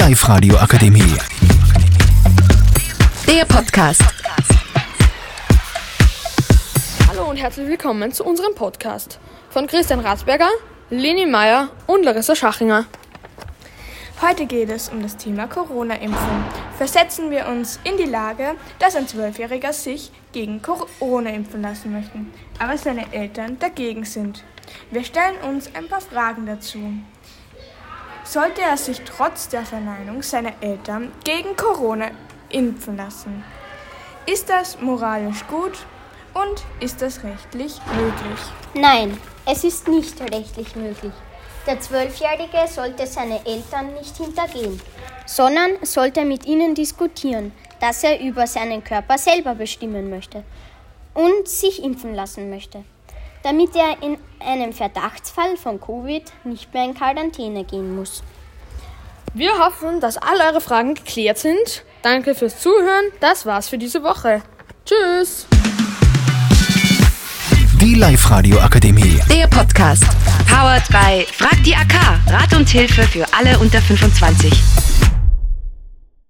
Live-Radio Akademie. Der Podcast. Hallo und herzlich willkommen zu unserem Podcast von Christian Ratsberger, Leni Meyer und Larissa Schachinger. Heute geht es um das Thema Corona-Impfung. Versetzen wir uns in die Lage, dass ein Zwölfjähriger sich gegen Corona impfen lassen möchte, aber seine Eltern dagegen sind. Wir stellen uns ein paar Fragen dazu. Sollte er sich trotz der Verneinung seiner Eltern gegen Corona impfen lassen? Ist das moralisch gut und ist das rechtlich möglich? Nein, es ist nicht rechtlich möglich. Der Zwölfjährige sollte seine Eltern nicht hintergehen, sondern sollte mit ihnen diskutieren, dass er über seinen Körper selber bestimmen möchte und sich impfen lassen möchte, damit er in einem Verdachtsfall von Covid nicht mehr in Quarantäne gehen muss. Wir hoffen, dass all eure Fragen geklärt sind. Danke fürs Zuhören. Das war's für diese Woche. Tschüss. Die Live-Radio Akademie. Der Podcast. Powered by Frag die AK. Rat und Hilfe für alle unter 25.